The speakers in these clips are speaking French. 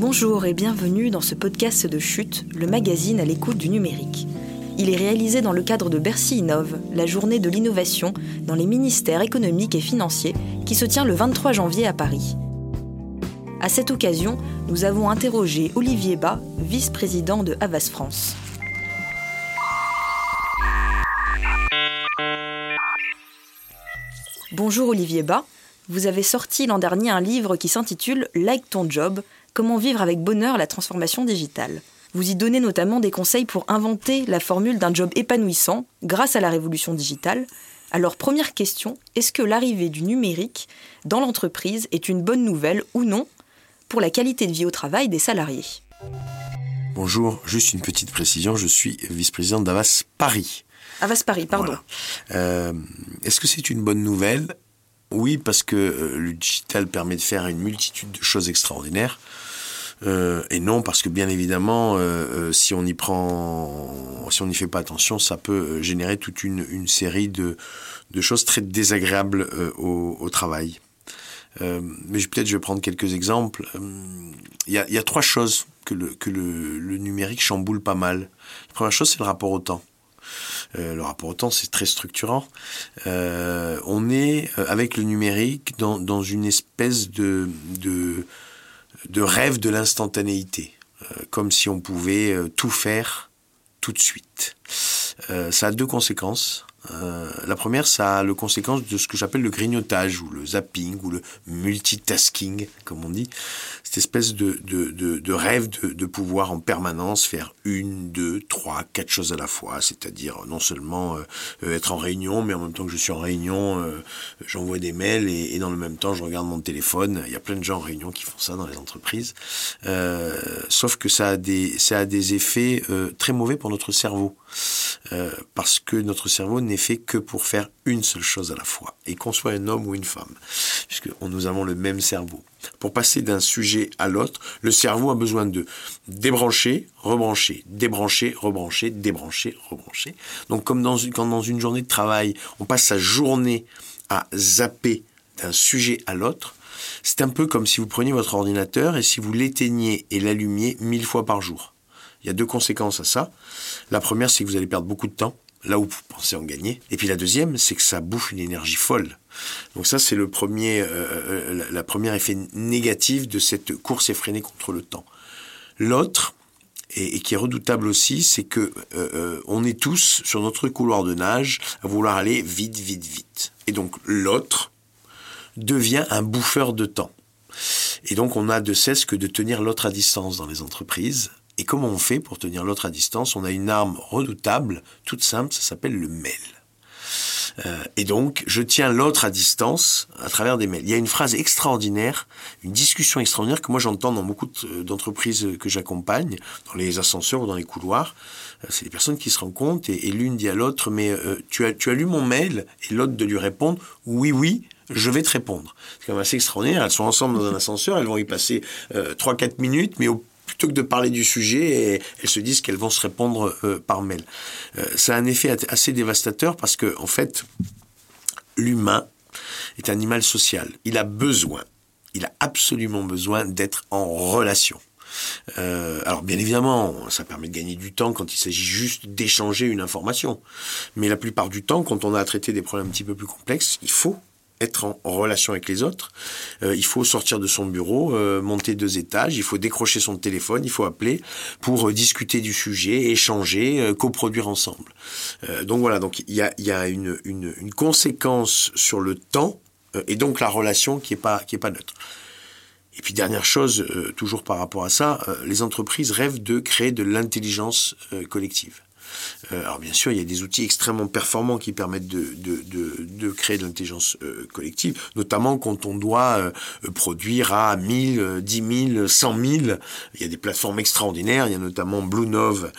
Bonjour et bienvenue dans ce podcast de Chute, le magazine à l'écoute du numérique. Il est réalisé dans le cadre de Bercy Innove, la journée de l'innovation dans les ministères économiques et financiers qui se tient le 23 janvier à Paris. À cette occasion, nous avons interrogé Olivier Bas, vice-président de Havas France. Bonjour Olivier Bas, vous avez sorti l'an dernier un livre qui s'intitule Like ton job, comment vivre avec bonheur la transformation digitale. Vous y donnez notamment des conseils pour inventer la formule d'un job épanouissant grâce à la révolution digitale. Alors première question, est-ce que l'arrivée du numérique dans l'entreprise est une bonne nouvelle ou non pour la qualité de vie au travail des salariés? Bonjour, juste une petite précision, je suis vice-président d'Avas Paris. Avas Paris, pardon. Euh, est-ce que c'est une bonne nouvelle Oui, parce que euh, le digital permet de faire une multitude de choses extraordinaires. Euh, et non parce que bien évidemment, si on y prend, si on n'y fait pas attention, ça peut générer toute une, série de, choses très désagréables au, travail. mais peut-être je vais prendre quelques exemples. Il y, a, trois choses que, le, que le numérique chamboule pas mal. La première chose, c'est le rapport au temps. Euh, le rapport au temps, c'est très structurant. Euh, on est, euh, avec le numérique, dans, une espèce de, rêve de l'instantanéité, comme si on pouvait tout faire tout de suite. ça a deux conséquences. Euh, la première, ça a le conséquence de ce que j'appelle le grignotage ou le zapping ou le multitasking, comme on dit. Cette espèce de, de, de, de rêve de, pouvoir en permanence faire une, deux, trois, quatre choses à la fois. C'est-à-dire non seulement euh, être en réunion, mais en même temps que je suis en réunion, euh, j'envoie des mails et, et, dans le même temps, je regarde mon téléphone. Il y a plein de gens en réunion qui font ça dans les entreprises. sauf que ça a des, ça a des effets très mauvais pour notre cerveau. Parce que notre cerveau n'est fait que pour faire une seule chose à la fois, et qu'on soit un homme ou une femme, puisque nous avons le même cerveau. Pour passer d'un sujet à l'autre, le cerveau a besoin de débrancher, rebrancher, débrancher, rebrancher, débrancher, rebrancher. Donc comme dans une, quand dans une journée de travail, on passe sa journée à zapper d'un sujet à l'autre, c'est un peu comme si vous preniez votre ordinateur et si vous l'éteigniez et l'allumiez mille fois par jour. Il y a deux conséquences à ça. La première, c'est que vous allez perdre beaucoup de temps là où vous pensez en gagner. Et puis la deuxième, c'est que ça bouffe une énergie folle. Donc ça, c'est le premier, euh, euh, la, première effet négatif de cette course effrénée contre le temps. L'autre, et, qui est redoutable aussi, c'est que euh, on est tous sur notre couloir de nage à vouloir aller vite, vite, vite. Et donc l'autre devient un bouffeur de temps. Et donc on a de cesse que de tenir l'autre à distance dans les entreprises et comment on fait pour tenir l'autre à distance? On a une arme redoutable, toute simple, ça s'appelle le mail. Euh, et donc, je tiens l'autre à distance à travers des mails. Il y a une phrase extraordinaire, une discussion extraordinaire que moi j'entends dans beaucoup d'entreprises que j'accompagne, dans les ascenseurs ou dans les couloirs. Euh, c'est des personnes qui se rendent compte et, l'une dit à l'autre, mais euh, tu, as, tu as lu mon mail? Et l'autre de lui répondre, oui, oui, je vais te répondre. C'est quand même assez extraordinaire. Elles sont ensemble dans un ascenseur, elles vont y passer euh, 3-4 minutes, mais au plutôt que de parler du sujet, elles se disent qu'elles vont se répondre euh, par mail. Euh, ça a un effet assez dévastateur parce que, en fait, l'humain est un animal social. Il a besoin, il a absolument besoin d'être en relation. Euh, alors bien évidemment, ça permet de gagner du temps quand il s'agit juste d'échanger une information. Mais la plupart du temps, quand on a à traiter des problèmes un petit peu plus complexes, il faut être en, relation avec les autres. Euh, il faut sortir de son bureau, euh, monter deux étages, il faut décrocher son téléphone, il faut appeler pour euh, discuter du sujet, échanger, coproduire ensemble. donc voilà, donc il y a, y a une, une, une, conséquence sur le temps et donc la relation qui est pas qui est pas neutre. Et puis dernière chose, toujours par rapport à ça, les entreprises rêvent de créer de l'intelligence collective. Euh, alors bien sûr, il y a des outils extrêmement performants qui permettent de, de, de, de créer de l'intelligence euh, collective, notamment quand on doit euh, produire à 1000, 10 000, 100 000. Il y a des plateformes extraordinaires, il y a notamment Blue Nove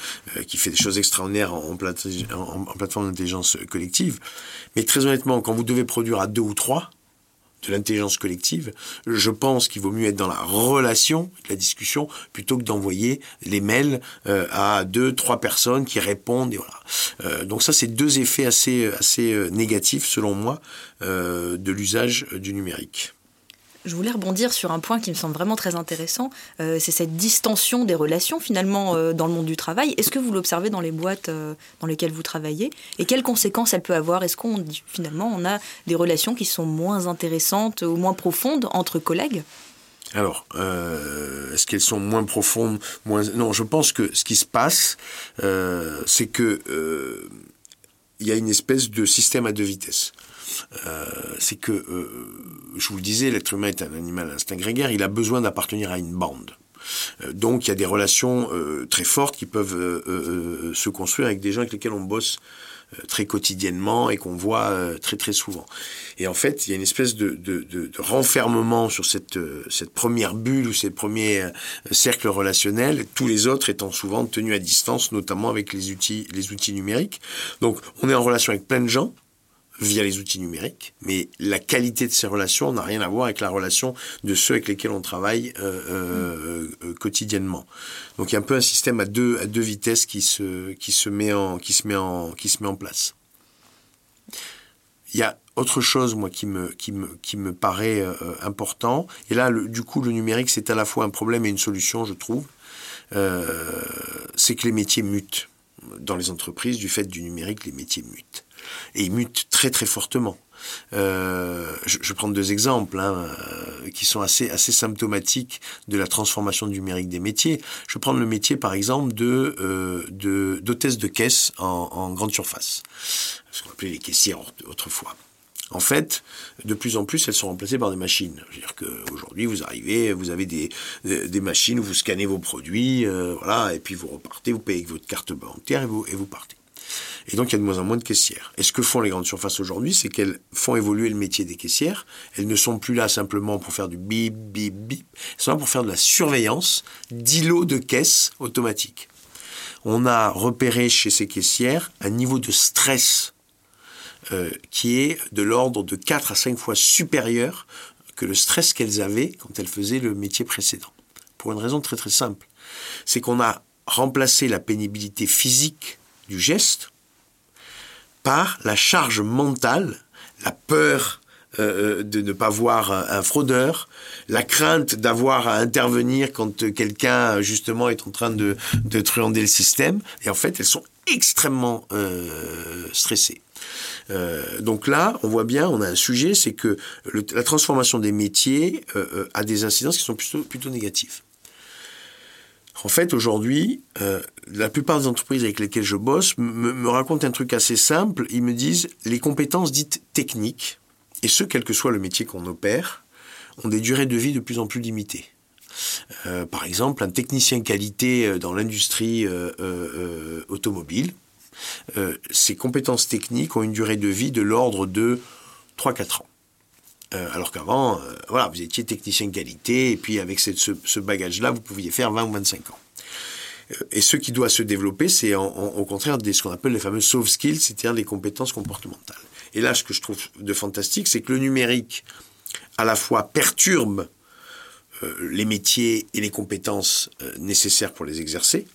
qui fait des choses extraordinaires en, en, en plateforme d'intelligence collective. Mais très honnêtement, quand vous devez produire à deux ou trois, de l'intelligence collective, je pense qu'il vaut mieux être dans la relation, la discussion, plutôt que d'envoyer les mails euh, à deux, trois personnes qui répondent. Et voilà. Euh, donc ça, c'est deux effets assez, assez euh, négatifs, selon moi, de l'usage du numérique. Je voulais rebondir sur un point qui me semble vraiment très intéressant, euh, c'est cette distension des relations finalement euh, dans le monde du travail. Est-ce que vous l'observez dans les boîtes euh, dans lesquelles vous travaillez? Et quelles conséquences elle peut avoir? Est-ce qu'on finalement on a des relations qui sont moins intéressantes ou moins profondes entre collègues? Alors, est-ce qu'elles sont moins profondes. Non, je pense que ce qui se passe, c'est que il y a une espèce de système à deux vitesses. Euh, c'est que, euh, je vous le disais, l'être humain est un animal à instinct grégaire, il a besoin d'appartenir à une bande. Euh, donc il y a des relations très fortes qui peuvent se construire avec des gens avec lesquels on bosse très quotidiennement et qu'on voit très très souvent. Et en fait, il y a une espèce de, renfermement sur cette, cette première bulle ou ces premiers cercles relationnels, tous les autres étant souvent tenus à distance, notamment avec les outils, les outils numériques. Donc on est en relation avec plein de gens, via les outils numériques, mais la qualité de ces relations n'a rien à voir avec la relation de ceux avec lesquels on travaille euh, euh, euh, quotidiennement. Donc il y a un peu un système à deux à deux vitesses qui se qui se met en qui se met en qui se met en place. Il y a autre chose moi qui me qui me qui me paraît important et là du coup le numérique c'est à la fois un problème et une solution je trouve. c'est que les métiers mutent dans les entreprises du fait du numérique les métiers mutent et ils mutent très très fortement. Euh, je, je, prendre deux exemples hein, euh, qui sont assez, assez symptomatiques de la transformation numérique des métiers. Je prendre le métier par exemple de, euh, d'hôtesse de caisse en, en, grande surface, ce qu'on appelait les caissières autrefois. En fait, de plus en plus, elles sont remplacées par des machines. C'est-à-dire qu'aujourd'hui, vous arrivez, vous avez des, des machines où vous scannez vos produits, euh, voilà, et puis vous repartez, vous payez avec votre carte bancaire et vous, et vous partez. Et donc, il y a de moins en moins de caissières. Et ce que font les grandes surfaces aujourd'hui, c'est qu'elles font évoluer le métier des caissières. Elles ne sont plus là simplement pour faire du bip, bip, bip. Elles sont là pour faire de la surveillance d'îlots de caisses automatiques. On a repéré chez ces caissières un niveau de stress euh, qui est de l'ordre de 4 à 5 fois supérieur que le stress qu'elles avaient quand elles faisaient le métier précédent. Pour une raison très très simple. C'est qu'on a remplacé la pénibilité physique du geste par la charge mentale, la peur euh, euh, de ne pas voir un, fraudeur, la crainte d'avoir à intervenir quand quelqu'un justement est en train de, de truander le système. Et en fait, elles sont extrêmement euh, stressées. Donc là, on voit bien, on a un sujet, c'est que la transformation des métiers a des incidences qui sont plutôt, négatives. En fait, aujourd'hui, euh, la plupart des entreprises avec lesquelles je bosse me, racontent un truc assez simple. Ils me disent les compétences dites techniques, et ce, quel que soit le métier qu'on opère, ont des durées de vie de plus en plus limitées. Euh, par exemple, un technicien qualité euh, dans l'industrie automobile, ses compétences techniques ont une durée de vie de l'ordre de 3-4 ans. Euh, alors qu'avant, euh, voilà, vous étiez technicien de qualité, et puis avec ce, bagage-là, vous pouviez faire 20 ou 25 ans. Euh, et ce qui doit se développer, c'est au contraire ce qu'on appelle les fameux soft skills, c'est-à-dire des compétences comportementales. Et là, ce que je trouve de fantastique, c'est que le numérique, à la fois perturbe les métiers et les compétences nécessaires pour les exercer,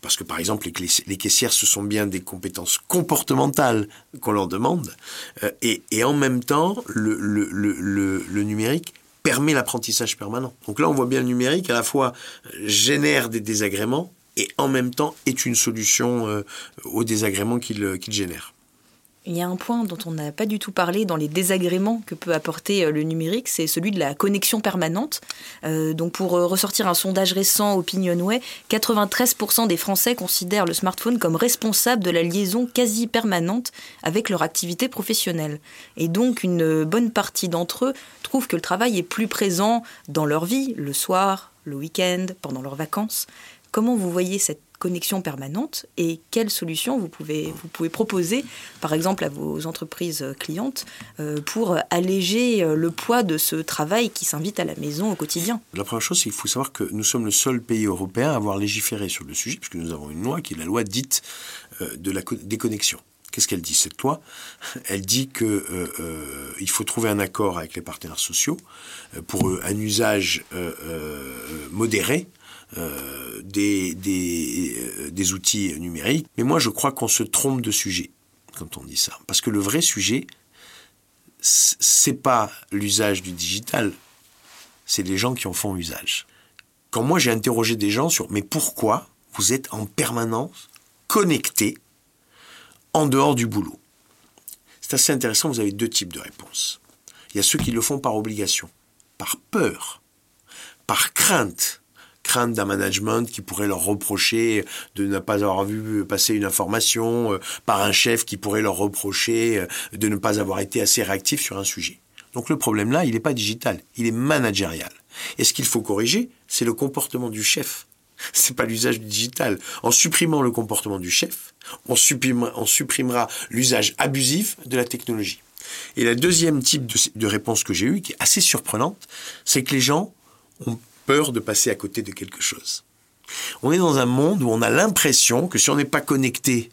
parce que par exemple les, caissières ce sont bien des compétences comportementales qu'on leur demande euh, et, en même temps le, numérique permet l'apprentissage permanent. Donc là on voit bien le numérique à la fois génère des désagréments et en même temps est une solution euh, aux désagréments qu'il génère. Il y a un point dont on n'a pas du tout parlé dans les désagréments que peut apporter euh, le numérique, c'est celui de la connexion permanente. Euh, donc pour euh, ressortir un sondage récent Opinionway, 93% des Français considèrent le smartphone comme responsable de la liaison quasi permanente avec leur activité professionnelle. Et donc une bonne partie d'entre eux trouvent que le travail est plus présent dans leur vie, le soir, le week-end, pendant leurs vacances. Comment vous voyez cette connexion permanente et quelles solutions vous pouvez, proposer, par exemple, à vos entreprises clientes euh, pour alléger euh, le poids de ce travail qui s'invite à la maison au quotidien? La première chose, c'est qu'il faut savoir que nous sommes le seul pays européen à avoir légiféré sur le sujet, puisque nous avons une loi qui est la loi dite euh, de la déconnexion. Qu'est-ce qu'elle dit cette loi? Elle dit que il faut trouver un accord avec les partenaires sociaux pour un usage modéré euh, des, euh, des, outils numériques. Mais moi, je crois qu'on se trompe de sujet quand on dit ça. Parce que le vrai sujet, c'est pas l'usage du digital. c'est les gens qui en font usage. Quand moi j'ai interrogé des gens sur mais pourquoi vous êtes en permanence connectés en dehors du boulot? C'est assez intéressant, vous avez deux types de réponses. Il y a ceux qui le font par obligation, par peur, par crainte d'un management qui pourrait leur reprocher de ne pas avoir vu passer une information, euh, par un chef qui pourrait leur reprocher euh, de ne pas avoir été assez réactif sur un sujet. Donc le problème là, il n'est pas digital, il est managérial. Et ce qu'il faut corriger, c'est le comportement du chef. C'est pas l'usage digital. En supprimant le comportement du chef, on supprimera, on supprimera l'usage abusif de la technologie. Et la deuxième type de, de réponse que j'ai eue, qui est assez surprenante, c'est que les gens ont peur de passer à côté de quelque chose. On est dans un monde où on a l'impression que si on n'est pas connecté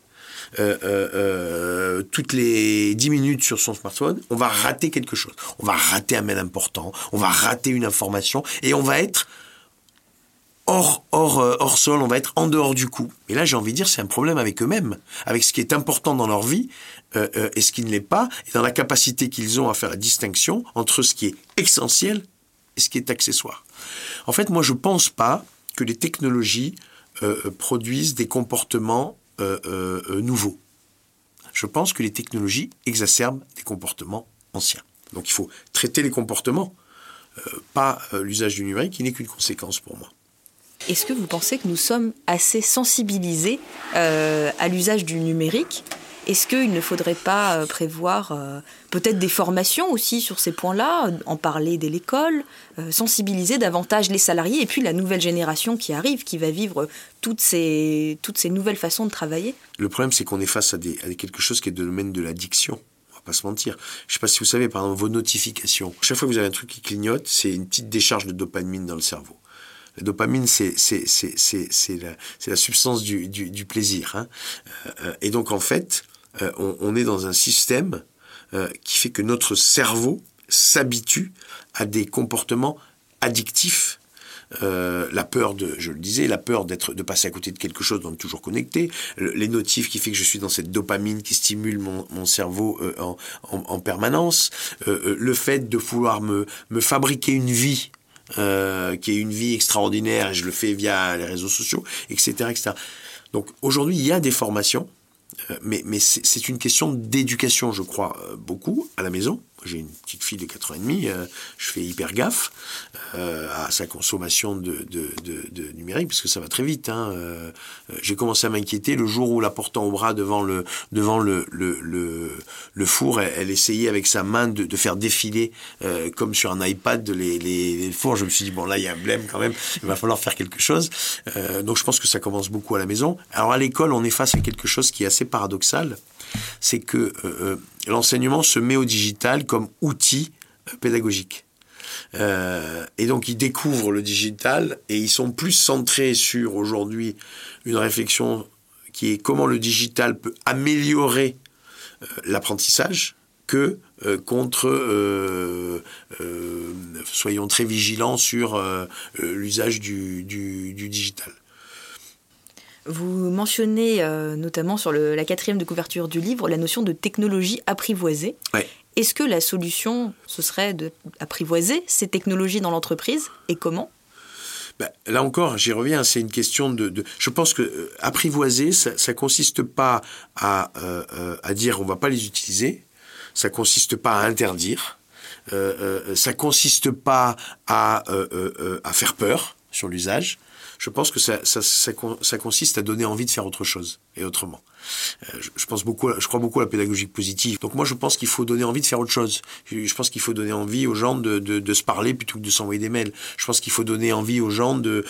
euh, euh, euh, toutes les 10 minutes sur son smartphone, on va rater quelque chose. On va rater un mail important, on va rater une information et on va être hors, hors, hors sol, on va être en dehors du coup. Et là, j'ai envie de dire, c'est un problème avec eux-mêmes, avec ce qui est important dans leur vie et ce qui ne l'est pas, et dans la capacité qu'ils ont à faire la distinction entre ce qui est essentiel et ce qui est accessoire. En fait, moi, je ne pense pas que les technologies euh, produisent des comportements euh, euh, nouveaux. Je pense que les technologies exacerbent des comportements anciens. Donc il faut traiter les comportements, pas l'usage du numérique, qui n'est qu'une conséquence pour moi. Est-ce que vous pensez que nous sommes assez sensibilisés à l'usage du numérique est-ce qu'il ne faudrait pas euh, prévoir euh, peut-être des formations aussi sur ces points-là, en parler dès l'école, euh, sensibiliser davantage les salariés et puis la nouvelle génération qui arrive, qui va vivre toutes ces, toutes ces nouvelles façons de travailler? Le problème, c'est qu'on est face à, quelque chose qui est le domaine de l'addiction on va pas se mentir. Je sais pas si vous savez, par exemple, vos notifications. Chaque fois que vous avez un truc qui clignote, c'est une petite décharge de dopamine dans le cerveau. La dopamine, c'est la, la, substance du, du, plaisir. Hein. Et donc, en fait, euh, on, est dans un système euh, qui fait que notre cerveau s'habitue à des comportements addictifs. Euh, la peur de, je le disais, la peur d'être, de passer à côté de quelque chose, d'être toujours connecté, les notifs qui fait que je suis dans cette dopamine qui stimule mon, cerveau en, permanence, le fait de vouloir me, me fabriquer une vie qui est une vie extraordinaire et je le fais via les réseaux sociaux, etc., etc. Donc aujourd'hui, il y a des formations mais, mais c'est une question d'éducation, je crois, euh, beaucoup à la maison. J'ai une petite fille de 4 ans et demi, euh, je fais hyper gaffe à sa consommation de, numérique, parce que ça va très vite. Hein. J'ai commencé à m'inquiéter le jour où la portant au bras devant le, four, elle, essayait avec sa main de, faire défiler, comme sur un iPad, les, les, les, fours. Je me suis dit, bon là, il y a un blême quand même, il va falloir faire quelque chose. donc je pense que ça commence beaucoup à la maison. Alors à l'école, on est face à quelque chose qui est assez paradoxal, c'est que euh, euh, l'enseignement se met au digital comme outil euh, pédagogique. et donc ils découvrent le digital et ils sont plus centrés sur aujourd'hui une réflexion qui est comment le digital peut améliorer l'apprentissage que contre, soyons très vigilants sur l'usage du, digital. Vous mentionnez euh, notamment sur la quatrième de couverture du livre la notion de technologie apprivoisée. Est-ce que la solution, ce serait d'apprivoiser ces technologies dans l'entreprise et comment? Ben, là encore, j'y reviens, c'est une question de, Je pense que euh, apprivoiser, ça, ne consiste pas à, euh, à dire on va pas les utiliser, ça consiste pas à interdire, ça consiste pas à, à faire peur sur l'usage, je pense que ça, ça, ça, consiste à donner envie de faire autre chose et autrement. Euh, je, pense beaucoup, je crois beaucoup à la pédagogie positive. Donc moi, je pense qu'il faut donner envie de faire autre chose. Je pense qu'il faut donner envie aux gens de, se parler plutôt que de s'envoyer des mails. Je pense qu'il faut donner envie aux gens de,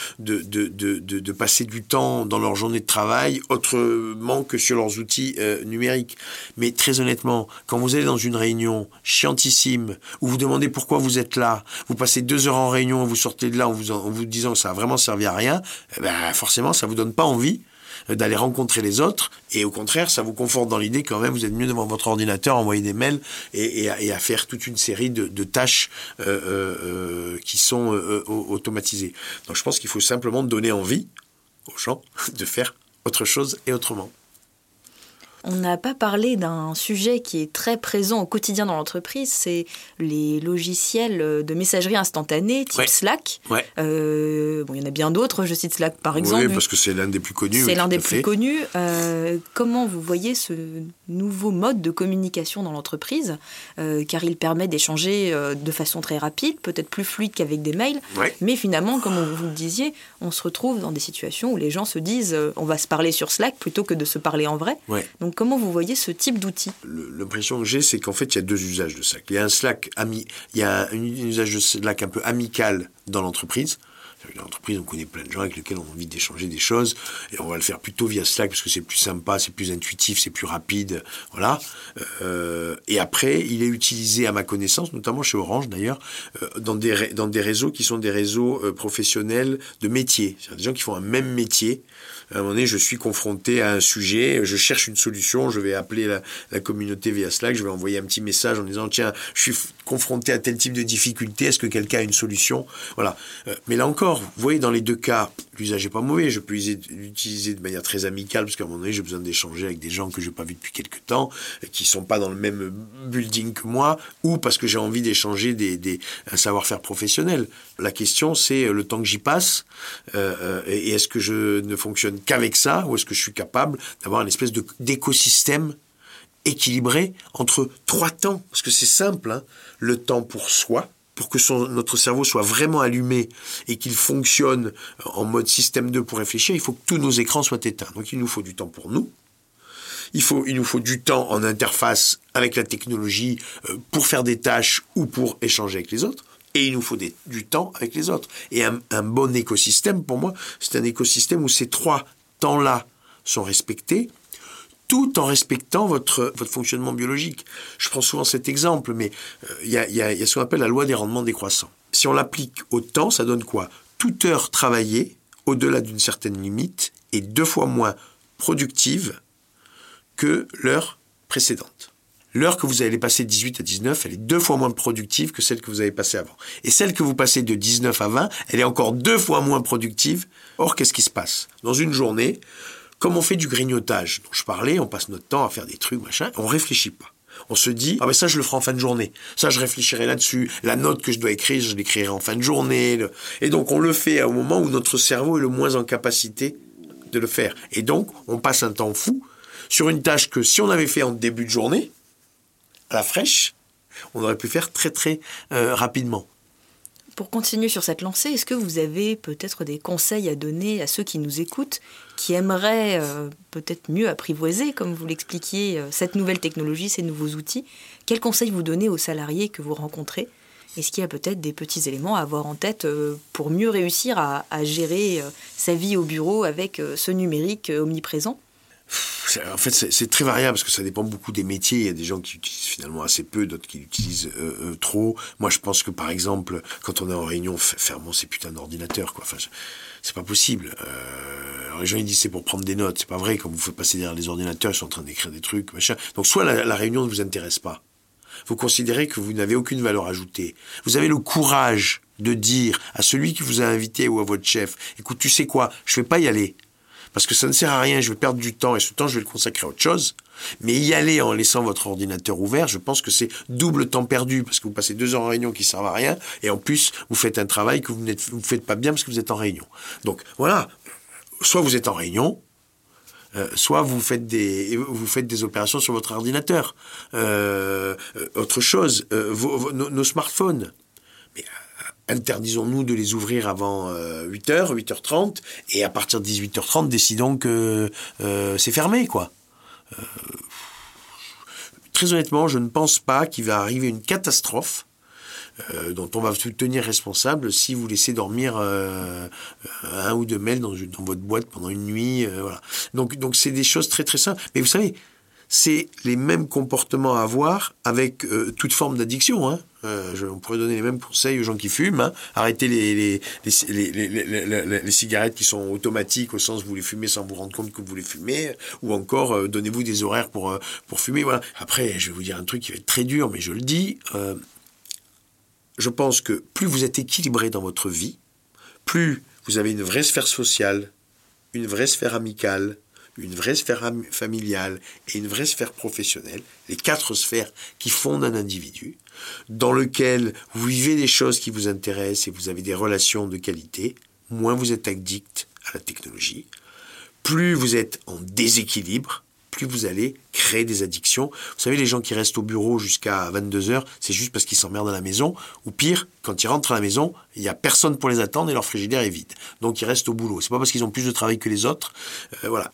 passer du temps dans leur journée de travail autrement que sur leurs outils euh, numériques. Mais très honnêtement, quand vous allez dans une réunion chiantissime où vous demandez pourquoi vous êtes là, vous passez deux heures en réunion, vous sortez de là en vous, en vous disant que ça a vraiment servi à rien, eh ben forcément, ça vous donne pas envie d'aller rencontrer les autres. Et au contraire, ça vous conforte dans l'idée quand même, vous êtes mieux devant votre ordinateur, envoyer des mails et, à, faire toute une série de, tâches euh, euh, euh, qui sont automatisées. Donc je pense qu'il faut simplement donner envie aux gens de faire autre chose et autrement. On n'a pas parlé d'un sujet qui est très présent au quotidien dans l'entreprise, c'est les logiciels de messagerie instantanée type Slack. Euh, bon, il y en a bien d'autres, je cite Slack par exemple. Oui, parce que c'est l'un des plus connus. C'est l'un des plus connus. Euh, comment vous voyez ce nouveau mode de communication dans l'entreprise euh, Car il permet d'échanger de façon très rapide, peut-être plus fluide qu'avec des mails. Mais finalement, comme vous le disiez, on se retrouve dans des situations où les gens se disent on va se parler sur Slack plutôt que de se parler en vrai. Donc comment vous voyez ce type d'outil L'impression que j'ai, c'est qu'en fait, il y a deux usages de Slack. Il y a un Slack ami, il y a un usage de Slack un peu amical dans l'entreprise. Dans l'entreprise, on connaît plein de gens avec lesquels on a envie d'échanger des choses, et on va le faire plutôt via Slack parce que c'est plus sympa, c'est plus intuitif, c'est plus rapide, voilà. Euh, et après, il est utilisé à ma connaissance, notamment chez Orange d'ailleurs, euh, dans des dans des réseaux qui sont des réseaux euh, professionnels de métier, c'est-à-dire des gens qui font un même métier à un moment donné, je suis confronté à un sujet, je cherche une solution, je vais appeler la, communauté via Slack, je vais envoyer un petit message en disant tiens, je suis confronté à tel type de difficulté, est-ce que quelqu'un a une solution? Voilà. Mais là encore, vous voyez, dans les deux cas, l'usage n'est pas mauvais. Je peux l'utiliser de manière très amicale parce qu'à un moment donné, j'ai besoin d'échanger avec des gens que je n'ai pas vus depuis quelques temps, qui sont pas dans le même building que moi, ou parce que j'ai envie d'échanger des, un savoir-faire professionnel. La question, c'est le temps que j'y passe euh, euh et est-ce que je ne fonctionne qu'avec ça, ou est-ce que je suis capable d'avoir une espèce d'écosystème équilibré entre trois temps? Parce que c'est simple, hein. le temps pour soi, pour que notre cerveau soit vraiment allumé et qu'il fonctionne en mode système 2 pour réfléchir, il faut que tous nos écrans soient éteints. Donc il nous faut du temps pour nous. Il, faut, nous faut du temps en interface avec la technologie euh, pour faire des tâches ou pour échanger avec les autres. Et il nous faut du temps avec les autres. Et un, bon écosystème, pour moi, c'est un écosystème où ces trois temps-là sont respectés, tout en respectant votre, fonctionnement biologique. Je prends souvent cet exemple, mais euh, il y, a, ce qu'on appelle la loi des rendements décroissants. Si on l'applique au temps, ça donne quoi? Toute heure travaillée, au-delà d'une certaine limite, est deux fois moins productive que l'heure précédente l'heure que vous allez passer de 18 à 19, elle est deux fois moins productive que celle que vous avez passée avant. Et celle que vous passez de 19 à 20, elle est encore deux fois moins productive. Or, qu'est-ce qui se passe? Dans une journée, comme on fait du grignotage dont je parlais, on passe notre temps à faire des trucs, machin, on réfléchit pas. On se dit, ah ben ça je le ferai en fin de journée. Ça je réfléchirai là-dessus. La note que je dois écrire, je l'écrirai en fin de journée. Et donc on le fait au moment où notre cerveau est le moins en capacité de le faire. Et donc on passe un temps fou sur une tâche que si on avait fait en début de journée, à la fraîche, on aurait pu faire très très euh, rapidement. Pour continuer sur cette lancée, est-ce que vous avez peut-être des conseils à donner à ceux qui nous écoutent, qui aimeraient euh, peut-être mieux apprivoiser, comme vous l'expliquiez, euh, cette nouvelle technologie, ces nouveaux outils? Quels conseils vous donnez aux salariés que vous rencontrez? Est-ce qu'il y a peut-être des petits éléments à avoir en tête pour mieux réussir à gérer sa vie au bureau avec ce numérique omniprésent? En fait, c'est très variable parce que ça dépend beaucoup des métiers. Il y a des gens qui utilisent finalement assez peu, d'autres qui l'utilisent euh, euh, trop. Moi, je pense que par exemple, quand on est en réunion, fermons ces putains d'ordinateurs, quoi. Enfin, c'est pas possible. Euh, alors les gens ils disent c'est pour prendre des notes, c'est pas vrai. Quand vous faites passer derrière les ordinateurs, ils sont en train d'écrire des trucs, machin. Donc soit la, la réunion ne vous intéresse pas, vous considérez que vous n'avez aucune valeur ajoutée. Vous avez le courage de dire à celui qui vous a invité ou à votre chef, écoute, tu sais quoi, je vais pas y aller parce que ça ne sert à rien, je vais perdre du temps et ce temps, je vais le consacrer à autre chose. Mais y aller en laissant votre ordinateur ouvert, je pense que c'est double temps perdu parce que vous passez deux heures en réunion qui ne servent à rien et en plus, vous faites un travail que vous ne faites pas bien parce que vous êtes en réunion. Donc voilà, soit vous êtes en réunion, euh, soit vous faites des vous faites des opérations sur votre ordinateur. Euh, euh, autre chose, nos, smartphones interdisons-nous de les ouvrir avant 8h, 8h30, et à partir de 18h30, décidons que euh, c'est fermé, quoi. Euh, très honnêtement, je ne pense pas qu'il va arriver une catastrophe euh, dont on va vous tenir responsable si vous laissez dormir un ou deux mails dans, dans, votre boîte pendant une nuit. voilà. Donc, donc c'est des choses très très simples. Mais vous savez, c'est les mêmes comportements à avoir avec toute forme d'addiction. Hein. Euh, je, on pourrait donner les mêmes conseils aux gens qui fument. Hein. Arrêtez les, les, les, les, cigarettes qui sont automatiques au sens où vous les fumez sans vous rendre compte que vous les fumez. Ou encore, euh, donnez-vous des horaires pour, euh, pour fumer. Après, je vais vous dire un truc qui va être très dur, mais je le dis. je pense que plus vous êtes équilibré dans votre vie, plus vous avez une vraie sphère sociale, une vraie sphère amicale, une vraie sphère familiale et une vraie sphère professionnelle, les quatre sphères qui fondent un individu, dans lequel vous vivez des choses qui vous intéressent et vous avez des relations de qualité, moins vous êtes addict à la technologie, plus vous êtes en déséquilibre, plus vous allez créer des addictions. Vous savez, les gens qui restent au bureau jusqu'à 22 heures, c'est juste parce qu'ils s'emmerdent à la maison. Ou pire, quand ils rentrent à la maison, il n'y a personne pour les attendre et leur frigidaire est vide. Donc ils restent au boulot. C'est pas parce qu'ils ont plus de travail que les autres. Euh, voilà.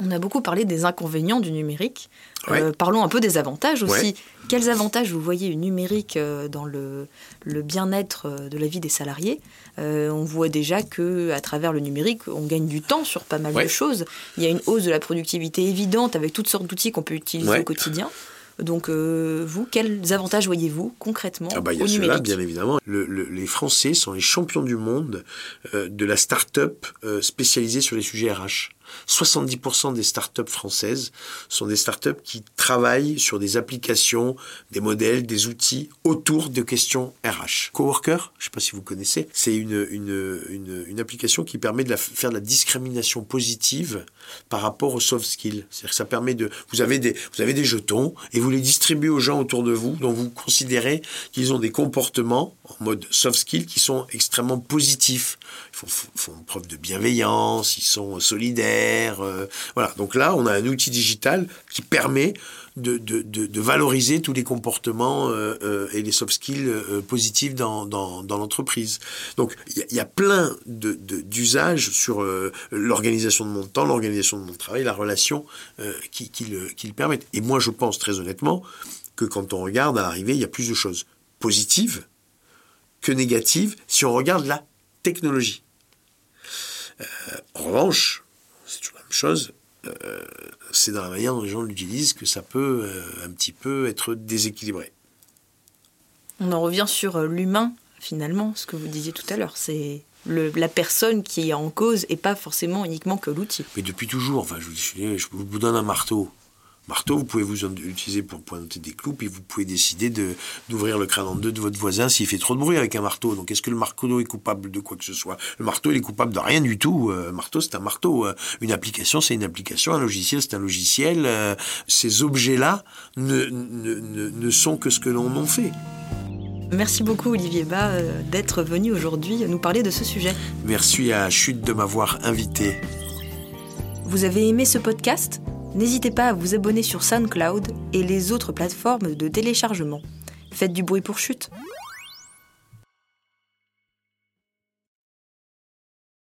On a beaucoup parlé des inconvénients du numérique. Euh, parlons un peu des avantages aussi. Quels avantages vous voyez du numérique euh, dans le, bien-être euh, de la vie des salariés? On voit déjà que à travers le numérique, on gagne du temps sur pas mal de choses. Il y a une hausse de la productivité évidente avec toutes sortes d'outils qu'on peut utiliser au quotidien. Donc, vous, quels avantages voyez-vous concrètement ah bah, Il y a cela, bien évidemment. les Français sont les champions du monde de la start-up spécialisée sur les sujets RH. 70% des startups françaises sont des startups qui travaillent sur des applications, des modèles, des outils autour de questions RH. Coworker, je ne sais pas si vous connaissez, c'est une, une, une, application qui permet de faire de la discrimination positive par rapport aux soft skills. C'est-à-dire que ça permet de... Vous avez, des, vous avez des jetons et vous les distribuez aux gens autour de vous dont vous considérez qu'ils ont des comportements en mode soft skills qui sont extrêmement positifs. Font, preuve de bienveillance, ils sont solidaires, euh, voilà. Donc là, on a un outil digital qui permet de, valoriser tous les comportements euh, euh, et les soft skills positifs dans, l'entreprise. Donc il y, a plein d'usages sur l'organisation de mon temps, l'organisation de mon travail, la relation qui, le, qui le permettent. Et moi, je pense très honnêtement que quand on regarde à l'arrivée, il y a plus de choses positives que négatives si on regarde la technologie. En revanche, c'est toujours la même chose. Euh, c'est dans la manière dont les gens l'utilisent que ça peut euh, un petit peu être déséquilibré. On en revient sur euh, l'humain, finalement, ce que vous disiez tout à l'heure. C'est la personne qui est en cause et pas forcément uniquement que l'outil. Mais depuis toujours, enfin, je, je vous donne un marteau marteau, vous pouvez vous utiliser pour pointer des clous, puis vous pouvez décider de, d'ouvrir le crâne en deux de votre voisin s'il fait trop de bruit avec un marteau. Donc est-ce que le marteau est coupable de quoi que ce soit? Le marteau, il est coupable de rien du tout. Euh, un marteau, c'est un marteau. Euh, une application, c'est une application. Un logiciel, c'est un logiciel. Euh, ces objets-là ne, ne, ne, sont que ce que l'on en fait. Merci beaucoup Olivier Bas d'être venu aujourd'hui nous parler de ce sujet. Merci à Chute de m'avoir invité. Vous avez aimé ce podcast? N'hésitez pas à vous abonner sur SoundCloud et les autres plateformes de téléchargement. Faites du bruit pour chute.